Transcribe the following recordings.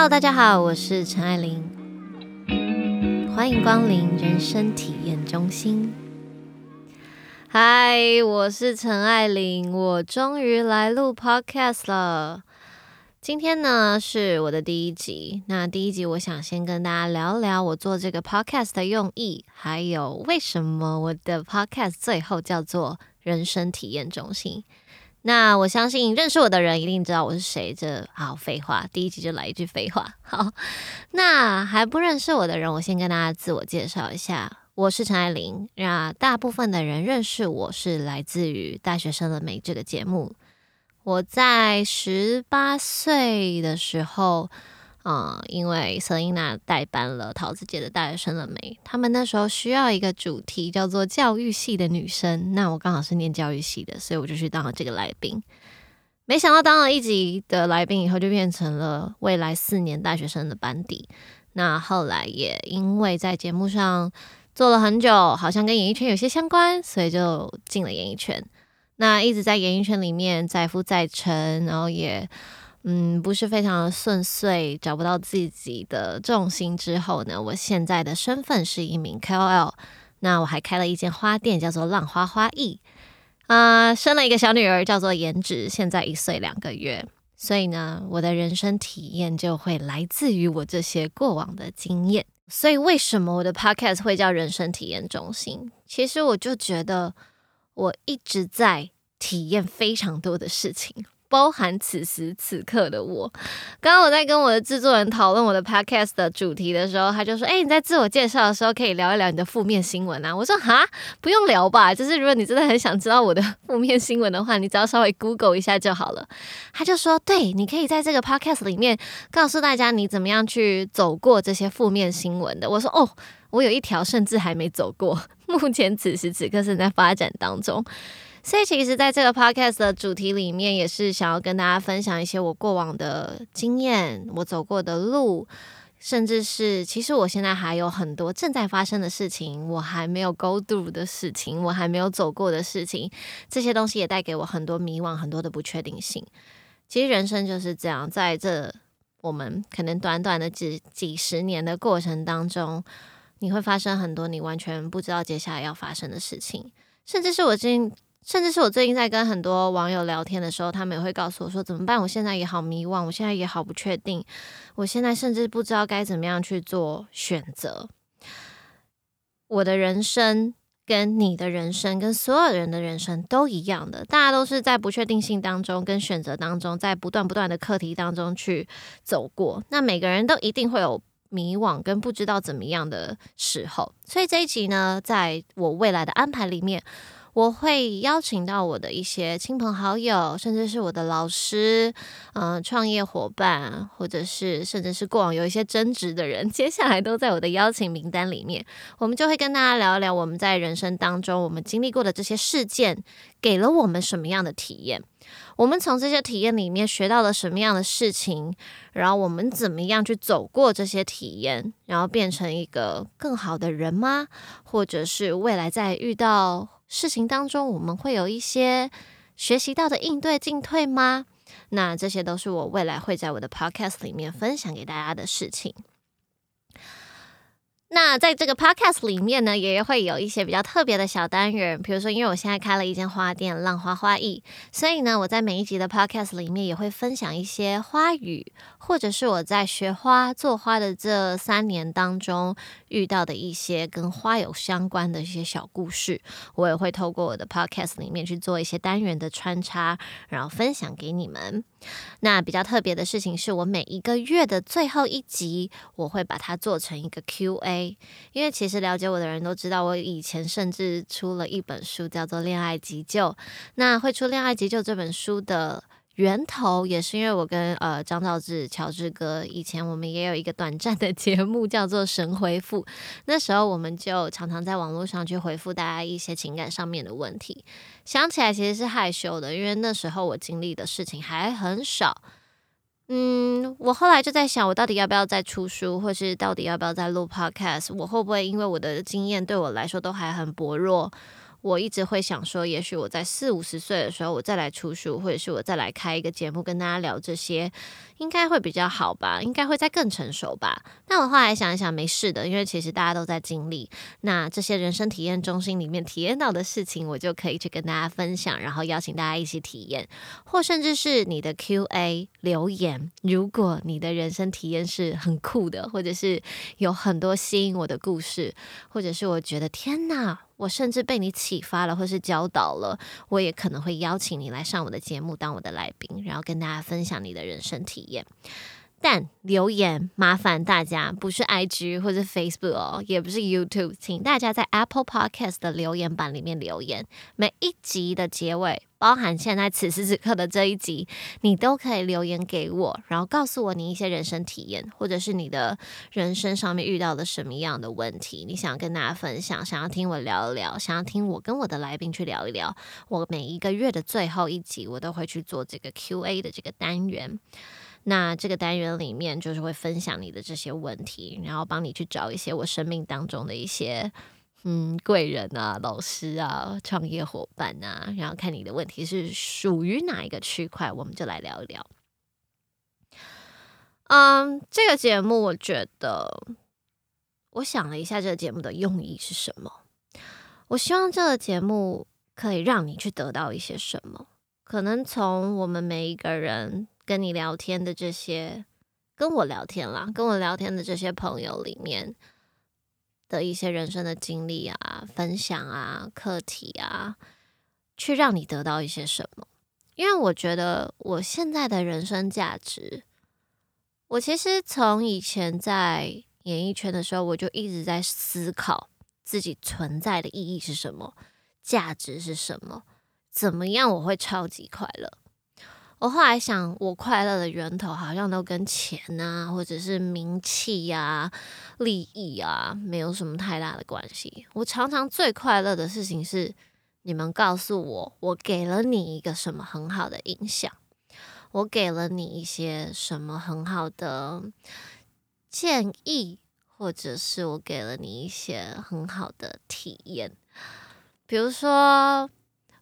Hello，大家好，我是陈爱玲，欢迎光临人生体验中心。嗨，我是陈爱玲，我终于来录 Podcast 了。今天呢是我的第一集，那第一集我想先跟大家聊聊我做这个 Podcast 的用意，还有为什么我的 Podcast 最后叫做人生体验中心。那我相信认识我的人一定知道我是谁。这好废话，第一集就来一句废话。好，那还不认识我的人，我先跟大家自我介绍一下，我是陈爱玲。那大部分的人认识我是来自于《大学生的美》这个节目。我在十八岁的时候。啊，因为瑟琳娜代班了桃子姐的大学生了没？他们那时候需要一个主题叫做教育系的女生，那我刚好是念教育系的，所以我就去当了这个来宾。没想到当了一集的来宾以后，就变成了未来四年大学生的班底。那后来也因为在节目上做了很久，好像跟演艺圈有些相关，所以就进了演艺圈。那一直在演艺圈里面载浮载沉，然后也。嗯，不是非常的顺遂，找不到自己的重心之后呢，我现在的身份是一名 KOL，那我还开了一间花店，叫做浪花花艺，啊，生了一个小女儿，叫做颜值，现在一岁两个月，所以呢，我的人生体验就会来自于我这些过往的经验。所以为什么我的 Podcast 会叫人生体验中心？其实我就觉得我一直在体验非常多的事情。包含此时此刻的我。刚刚我在跟我的制作人讨论我的 podcast 的主题的时候，他就说：“哎，你在自我介绍的时候可以聊一聊你的负面新闻啊。”我说：“哈，不用聊吧。就是如果你真的很想知道我的 负面新闻的话，你只要稍微 Google 一下就好了。”他就说：“对，你可以在这个 podcast 里面告诉大家你怎么样去走过这些负面新闻的。”我说：“哦，我有一条甚至还没走过，目前此时此刻正在发展当中。”所以，其实，在这个 podcast 的主题里面，也是想要跟大家分享一些我过往的经验，我走过的路，甚至是，其实我现在还有很多正在发生的事情，我还没有 go through 的事情，我还没有走过的事情，这些东西也带给我很多迷惘，很多的不确定性。其实，人生就是这样，在这我们可能短短的几几十年的过程当中，你会发生很多你完全不知道接下来要发生的事情，甚至是我今。甚至是我最近在跟很多网友聊天的时候，他们也会告诉我说：“怎么办？我现在也好迷惘，我现在也好不确定，我现在甚至不知道该怎么样去做选择。”我的人生跟你的人生跟所有人的人生都一样的，大家都是在不确定性当中跟选择当中，在不断不断的课题当中去走过。那每个人都一定会有迷惘跟不知道怎么样的时候，所以这一集呢，在我未来的安排里面。我会邀请到我的一些亲朋好友，甚至是我的老师，嗯，创业伙伴，或者是甚至是过往有一些争执的人，接下来都在我的邀请名单里面。我们就会跟大家聊一聊我们在人生当中我们经历过的这些事件，给了我们什么样的体验？我们从这些体验里面学到了什么样的事情？然后我们怎么样去走过这些体验，然后变成一个更好的人吗？或者是未来在遇到？事情当中，我们会有一些学习到的应对进退吗？那这些都是我未来会在我的 podcast 里面分享给大家的事情。那在这个 podcast 里面呢，也会有一些比较特别的小单元，比如说，因为我现在开了一间花店“浪花花艺”，所以呢，我在每一集的 podcast 里面也会分享一些花语，或者是我在学花、做花的这三年当中遇到的一些跟花有相关的一些小故事，我也会透过我的 podcast 里面去做一些单元的穿插，然后分享给你们。那比较特别的事情是我每一个月的最后一集，我会把它做成一个 Q&A，因为其实了解我的人都知道，我以前甚至出了一本书叫做《恋爱急救》。那会出《恋爱急救》这本书的。源头也是因为我跟呃张兆志、乔治哥以前我们也有一个短暂的节目叫做《神回复》，那时候我们就常常在网络上去回复大家一些情感上面的问题。想起来其实是害羞的，因为那时候我经历的事情还很少。嗯，我后来就在想，我到底要不要再出书，或是到底要不要再录 podcast？我会不会因为我的经验对我来说都还很薄弱？我一直会想说，也许我在四五十岁的时候，我再来出书，或者是我再来开一个节目跟大家聊这些，应该会比较好吧？应该会再更成熟吧？但我后来想一想，没事的，因为其实大家都在经历。那这些人生体验中心里面体验到的事情，我就可以去跟大家分享，然后邀请大家一起体验，或甚至是你的 Q&A 留言。如果你的人生体验是很酷的，或者是有很多吸引我的故事，或者是我觉得天哪！我甚至被你启发了，或是教导了，我也可能会邀请你来上我的节目当我的来宾，然后跟大家分享你的人生体验。但留言麻烦大家不是 IG 或者 Facebook 哦，也不是 YouTube，请大家在 Apple Podcast 的留言板里面留言。每一集的结尾，包含现在此时此刻的这一集，你都可以留言给我，然后告诉我你一些人生体验，或者是你的人生上面遇到的什么样的问题，你想要跟大家分享，想要听我聊一聊，想要听我跟我的来宾去聊一聊。我每一个月的最后一集，我都会去做这个 Q&A 的这个单元。那这个单元里面就是会分享你的这些问题，然后帮你去找一些我生命当中的一些嗯贵人啊、老师啊、创业伙伴啊，然后看你的问题是属于哪一个区块，我们就来聊一聊。嗯，这个节目我觉得，我想了一下，这个节目的用意是什么？我希望这个节目可以让你去得到一些什么，可能从我们每一个人。跟你聊天的这些，跟我聊天啦，跟我聊天的这些朋友里面的一些人生的经历啊、分享啊、课题啊，去让你得到一些什么？因为我觉得我现在的人生价值，我其实从以前在演艺圈的时候，我就一直在思考自己存在的意义是什么，价值是什么，怎么样我会超级快乐。我后来想，我快乐的源头好像都跟钱啊，或者是名气呀、利益啊，没有什么太大的关系。我常常最快乐的事情是，你们告诉我，我给了你一个什么很好的影响，我给了你一些什么很好的建议，或者是我给了你一些很好的体验，比如说。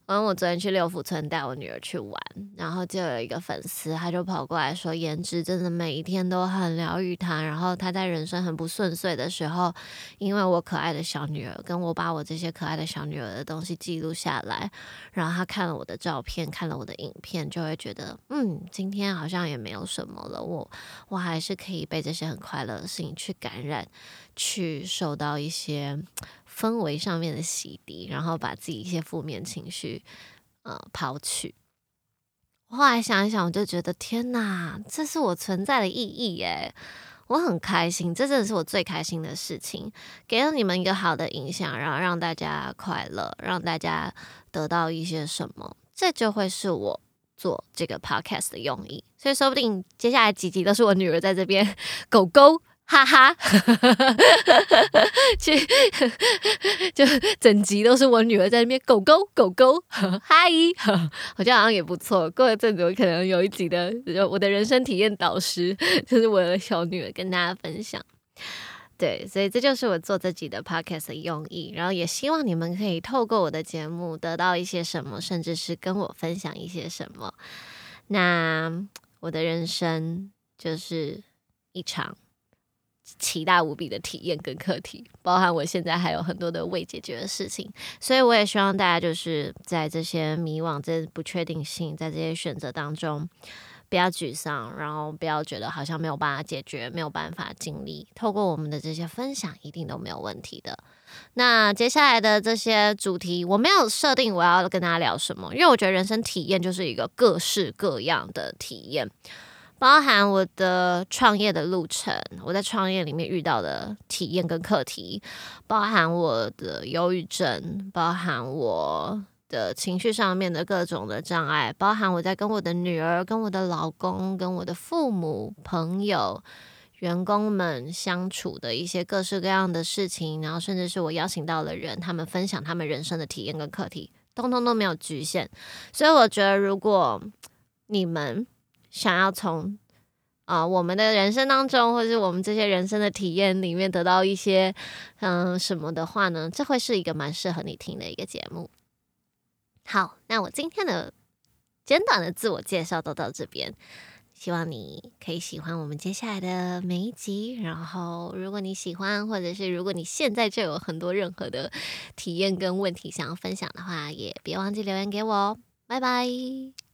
然后，我昨天去六福村带我女儿去玩，然后就有一个粉丝，他就跑过来说，颜值真的每一天都很疗愈他。然后他在人生很不顺遂的时候，因为我可爱的小女儿，跟我把我这些可爱的小女儿的东西记录下来，然后他看了我的照片，看了我的影片，就会觉得，嗯，今天好像也没有什么了，我我还是可以被这些很快乐的事情去感染，去受到一些。氛围上面的洗涤，然后把自己一些负面情绪呃抛去。后来想一想，我就觉得天哪，这是我存在的意义耶！我很开心，这真的是我最开心的事情，给了你们一个好的影响，然后让大家快乐，让大家得到一些什么，这就会是我做这个 podcast 的用意。所以说不定接下来几集都是我女儿在这边 狗狗。哈哈，去 就整集都是我女儿在那边狗狗狗狗嗨，我觉得好像也不错。过一阵子我可能有一集的我的人生体验导师，就是我的小女儿跟大家分享。对，所以这就是我做这集的 podcast 的用意。然后也希望你们可以透过我的节目得到一些什么，甚至是跟我分享一些什么。那我的人生就是一场。奇大无比的体验跟课题，包含我现在还有很多的未解决的事情，所以我也希望大家就是在这些迷惘、这不确定性、在这些选择当中，不要沮丧，然后不要觉得好像没有办法解决、没有办法尽力。透过我们的这些分享，一定都没有问题的。那接下来的这些主题，我没有设定我要跟大家聊什么，因为我觉得人生体验就是一个各式各样的体验。包含我的创业的路程，我在创业里面遇到的体验跟课题，包含我的忧郁症，包含我的情绪上面的各种的障碍，包含我在跟我的女儿、跟我的老公、跟我的父母、朋友、员工们相处的一些各式各样的事情，然后甚至是我邀请到的人，他们分享他们人生的体验跟课题，通通都没有局限。所以我觉得，如果你们想要从啊，我们的人生当中，或者是我们这些人生的体验里面得到一些嗯什么的话呢，这会是一个蛮适合你听的一个节目。好，那我今天的简短的自我介绍都到这边。希望你可以喜欢我们接下来的每一集。然后，如果你喜欢，或者是如果你现在就有很多任何的体验跟问题想要分享的话，也别忘记留言给我哦。拜拜。